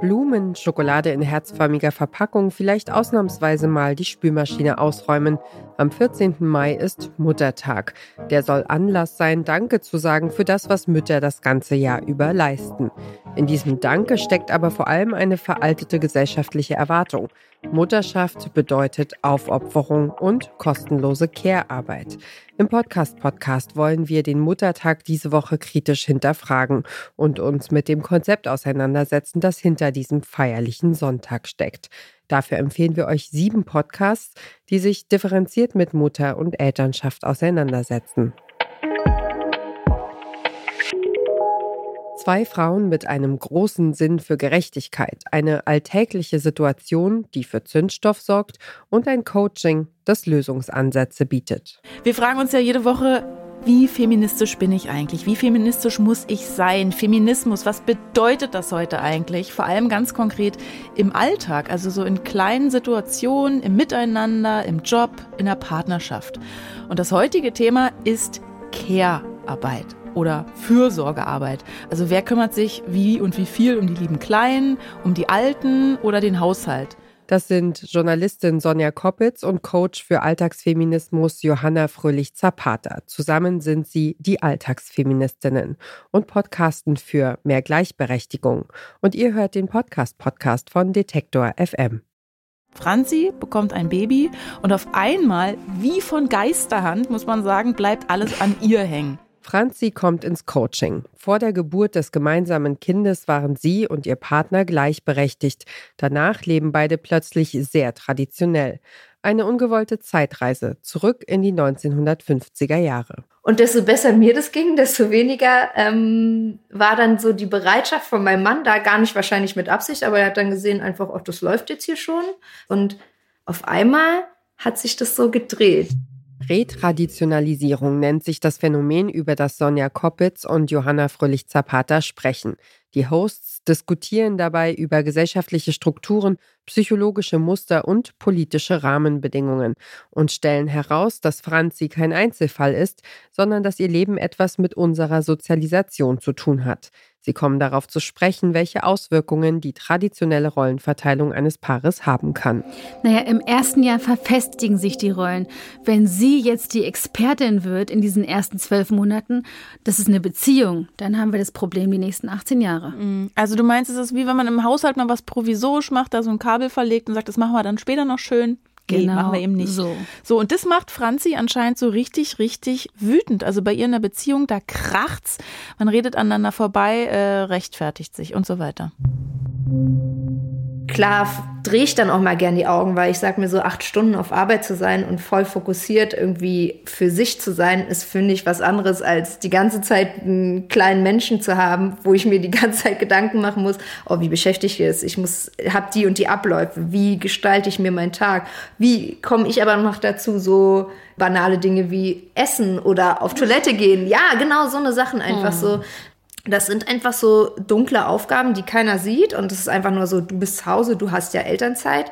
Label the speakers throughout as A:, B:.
A: Blumen, Schokolade in herzförmiger Verpackung, vielleicht ausnahmsweise mal die Spülmaschine ausräumen. Am 14. Mai ist Muttertag. Der soll Anlass sein, Danke zu sagen für das, was Mütter das ganze Jahr über leisten. In diesem Danke steckt aber vor allem eine veraltete gesellschaftliche Erwartung. Mutterschaft bedeutet Aufopferung und kostenlose Care-Arbeit. Im Podcast-Podcast wollen wir den Muttertag diese Woche kritisch hinterfragen und uns mit dem Konzept auseinandersetzen, das hinter diesem feierlichen Sonntag steckt. Dafür empfehlen wir euch sieben Podcasts, die sich differenziert mit Mutter und Elternschaft auseinandersetzen. Zwei Frauen mit einem großen Sinn für Gerechtigkeit, eine alltägliche Situation, die für Zündstoff sorgt und ein Coaching, das Lösungsansätze bietet.
B: Wir fragen uns ja jede Woche, wie feministisch bin ich eigentlich? Wie feministisch muss ich sein? Feminismus, was bedeutet das heute eigentlich? Vor allem ganz konkret im Alltag, also so in kleinen Situationen, im Miteinander, im Job, in der Partnerschaft. Und das heutige Thema ist Care-Arbeit oder Fürsorgearbeit. Also wer kümmert sich wie und wie viel um die lieben Kleinen, um die Alten oder den Haushalt?
A: Das sind Journalistin Sonja Koppitz und Coach für Alltagsfeminismus Johanna Fröhlich-Zapata. Zusammen sind sie die Alltagsfeministinnen und podcasten für mehr Gleichberechtigung. Und ihr hört den Podcast-Podcast von Detektor FM.
B: Franzi bekommt ein Baby und auf einmal, wie von Geisterhand, muss man sagen, bleibt alles an ihr hängen.
A: Franzi kommt ins Coaching. Vor der Geburt des gemeinsamen Kindes waren sie und ihr Partner gleichberechtigt. Danach leben beide plötzlich sehr traditionell. Eine ungewollte Zeitreise zurück in die 1950er Jahre.
C: Und desto besser mir das ging, desto weniger ähm, war dann so die Bereitschaft von meinem Mann da, gar nicht wahrscheinlich mit Absicht, aber er hat dann gesehen, einfach, oh, das läuft jetzt hier schon. Und auf einmal hat sich das so gedreht.
A: Retraditionalisierung nennt sich das Phänomen, über das Sonja Koppitz und Johanna Fröhlich-Zapata sprechen. Die Hosts diskutieren dabei über gesellschaftliche Strukturen, psychologische Muster und politische Rahmenbedingungen und stellen heraus, dass Franzi kein Einzelfall ist, sondern dass ihr Leben etwas mit unserer Sozialisation zu tun hat. Sie kommen darauf zu sprechen, welche Auswirkungen die traditionelle Rollenverteilung eines Paares haben kann.
D: Naja, im ersten Jahr verfestigen sich die Rollen. Wenn sie jetzt die Expertin wird in diesen ersten zwölf Monaten, das ist eine Beziehung, dann haben wir das Problem die nächsten 18 Jahre.
B: Mhm. Also du meinst, es ist wie wenn man im Haushalt mal was provisorisch macht, da so ein Kabel verlegt und sagt, das machen wir dann später noch schön. Nee, genau, machen wir eben nicht. So. so, und das macht Franzi anscheinend so richtig, richtig wütend. Also bei ihr in der Beziehung, da kracht's, man redet aneinander vorbei, äh, rechtfertigt sich und so weiter
C: klar drehe ich dann auch mal gern die Augen, weil ich sage mir so, acht Stunden auf Arbeit zu sein und voll fokussiert irgendwie für sich zu sein, ist, finde ich, was anderes, als die ganze Zeit einen kleinen Menschen zu haben, wo ich mir die ganze Zeit Gedanken machen muss, oh, wie beschäftigt ist. Ich muss, hab die und die Abläufe, wie gestalte ich mir meinen Tag, wie komme ich aber noch dazu, so banale Dinge wie Essen oder auf Toilette gehen. Ja, genau so eine Sachen einfach hm. so. Das sind einfach so dunkle Aufgaben, die keiner sieht. Und es ist einfach nur so, du bist zu Hause, du hast ja Elternzeit.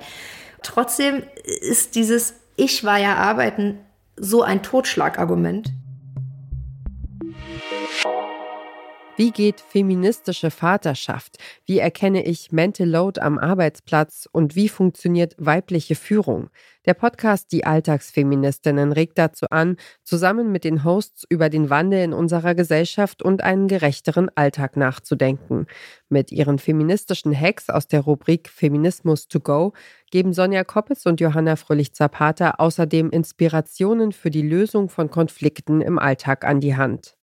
C: Trotzdem ist dieses Ich war ja arbeiten so ein Totschlagargument.
A: Wie geht feministische Vaterschaft? Wie erkenne ich Mental Load am Arbeitsplatz? Und wie funktioniert weibliche Führung? Der Podcast Die Alltagsfeministinnen regt dazu an, zusammen mit den Hosts über den Wandel in unserer Gesellschaft und einen gerechteren Alltag nachzudenken. Mit ihren feministischen Hacks aus der Rubrik Feminismus to go geben Sonja Koppitz und Johanna Fröhlich-Zapata außerdem Inspirationen für die Lösung von Konflikten im Alltag an die Hand.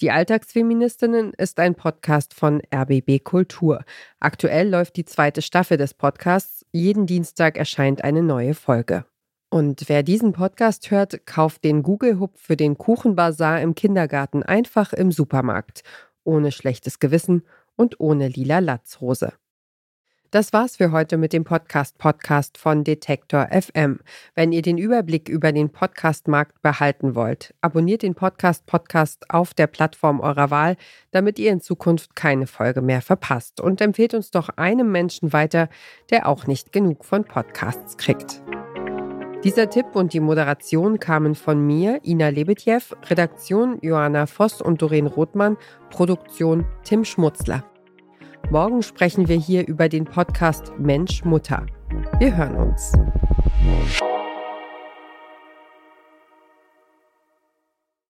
A: Die Alltagsfeministinnen ist ein Podcast von RBB Kultur. Aktuell läuft die zweite Staffel des Podcasts. Jeden Dienstag erscheint eine neue Folge. Und wer diesen Podcast hört, kauft den Google-Hub für den Kuchenbazar im Kindergarten einfach im Supermarkt. Ohne schlechtes Gewissen und ohne lila Latzhose. Das war's für heute mit dem Podcast Podcast von Detektor FM. Wenn ihr den Überblick über den Podcastmarkt behalten wollt, abonniert den Podcast Podcast auf der Plattform eurer Wahl, damit ihr in Zukunft keine Folge mehr verpasst und empfehlt uns doch einem Menschen weiter, der auch nicht genug von Podcasts kriegt. Dieser Tipp und die Moderation kamen von mir, Ina Lebetjew, Redaktion Johanna Voss und Doreen Rothmann, Produktion Tim Schmutzler. Morgen sprechen wir hier über den Podcast Mensch Mutter. Wir hören uns.